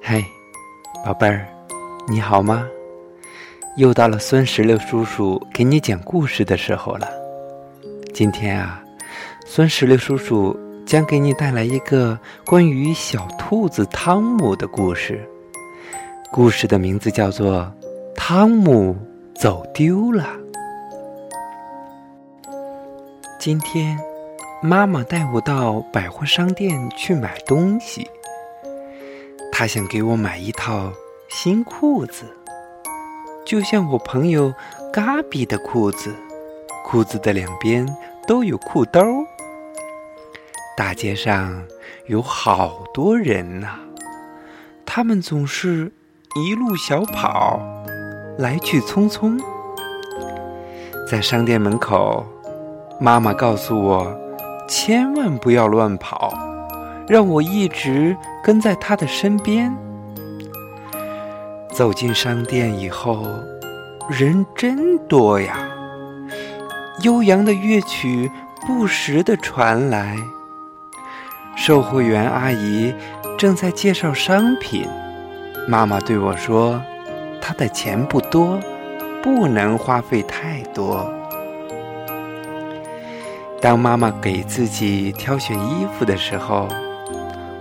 嗨，宝贝儿，你好吗？又到了孙石榴叔叔给你讲故事的时候了。今天啊，孙石榴叔叔将给你带来一个关于小兔子汤姆的故事。故事的名字叫做《汤姆走丢了》。今天，妈妈带我到百货商店去买东西。她想给我买一套新裤子，就像我朋友嘎比的裤子，裤子的两边都有裤兜。大街上有好多人呐，他们总是。一路小跑，来去匆匆。在商店门口，妈妈告诉我，千万不要乱跑，让我一直跟在他的身边。走进商店以后，人真多呀，悠扬的乐曲不时的传来，售货员阿姨正在介绍商品。妈妈对我说：“她的钱不多，不能花费太多。”当妈妈给自己挑选衣服的时候，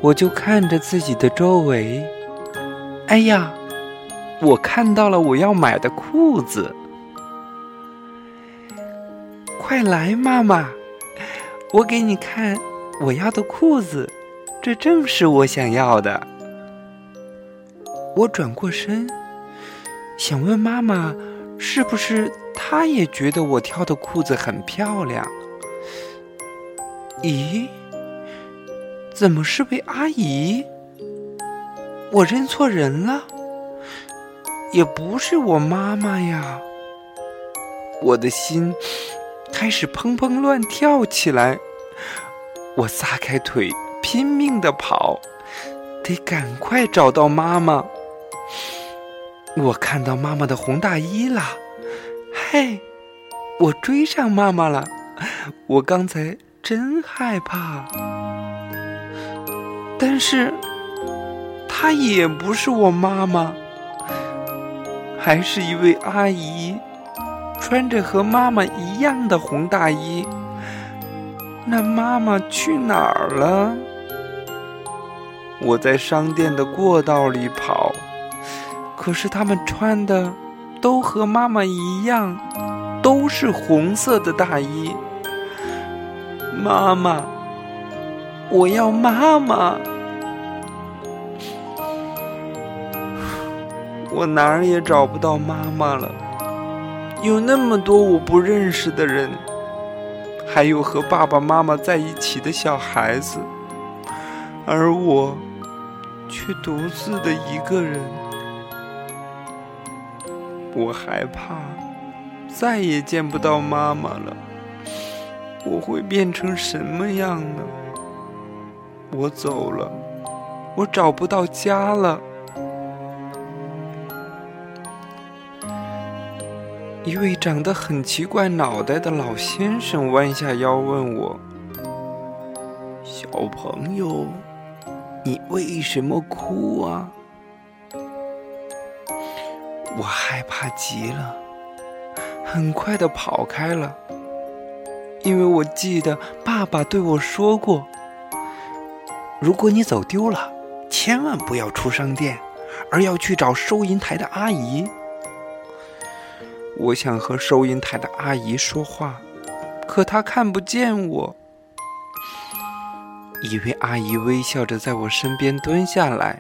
我就看着自己的周围。哎呀，我看到了我要买的裤子！快来，妈妈，我给你看我要的裤子，这正是我想要的。我转过身，想问妈妈，是不是她也觉得我挑的裤子很漂亮？咦，怎么是位阿姨？我认错人了，也不是我妈妈呀！我的心开始砰砰乱跳起来，我撒开腿，拼命的跑，得赶快找到妈妈。我看到妈妈的红大衣了，嘿，我追上妈妈了。我刚才真害怕，但是她也不是我妈妈，还是一位阿姨，穿着和妈妈一样的红大衣。那妈妈去哪儿了？我在商店的过道里跑。可是他们穿的都和妈妈一样，都是红色的大衣。妈妈，我要妈妈！我哪儿也找不到妈妈了。有那么多我不认识的人，还有和爸爸妈妈在一起的小孩子，而我却独自的一个人。我害怕再也见不到妈妈了，我会变成什么样呢？我走了，我找不到家了。一位长得很奇怪脑袋的老先生弯下腰问我：“小朋友，你为什么哭啊？”我害怕极了，很快的跑开了，因为我记得爸爸对我说过：“如果你走丢了，千万不要出商店，而要去找收银台的阿姨。”我想和收银台的阿姨说话，可她看不见我。一位阿姨微笑着在我身边蹲下来，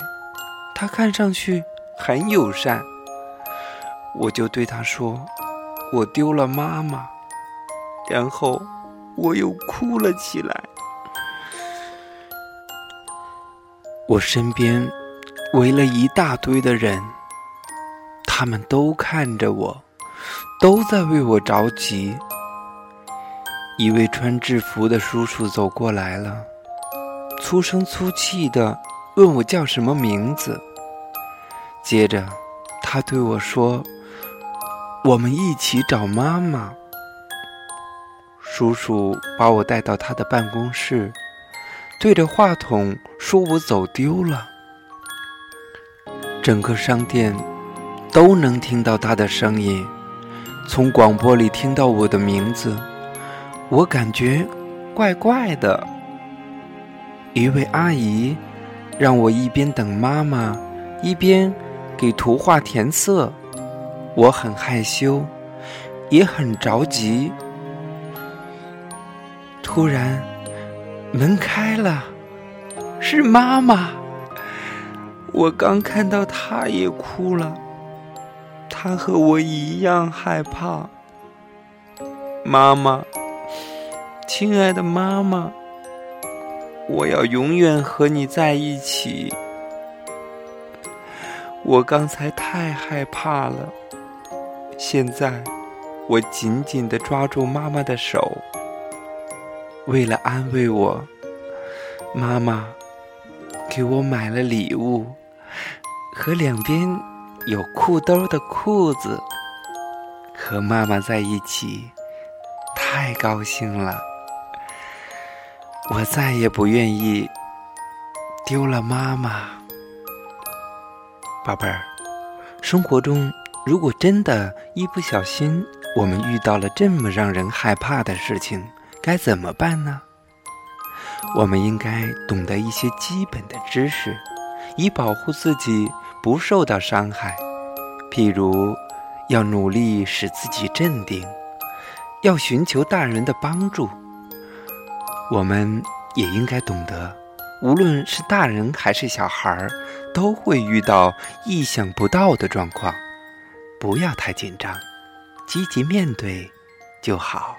她看上去很友善。我就对她说：“我丢了妈妈。”然后我又哭了起来。我身边围了一大堆的人，他们都看着我，都在为我着急。一位穿制服的叔叔走过来了，粗声粗气的问我叫什么名字。接着，他对我说。我们一起找妈妈。叔叔把我带到他的办公室，对着话筒说我走丢了。整个商店都能听到他的声音，从广播里听到我的名字，我感觉怪怪的。一位阿姨让我一边等妈妈，一边给图画填色，我很害羞，也很着急。突然，门开了，是妈妈。我刚看到她也哭了，她和我一样害怕。妈妈，亲爱的妈妈，我要永远和你在一起。我刚才太害怕了，现在我紧紧的抓住妈妈的手。为了安慰我，妈妈给我买了礼物。和两边有裤兜的裤子，和妈妈在一起，太高兴了。我再也不愿意丢了妈妈。宝贝儿，生活中如果真的一不小心，我们遇到了这么让人害怕的事情，该怎么办呢？我们应该懂得一些基本的知识，以保护自己。不受到伤害，譬如要努力使自己镇定，要寻求大人的帮助。我们也应该懂得，无论是大人还是小孩儿，都会遇到意想不到的状况，不要太紧张，积极面对就好。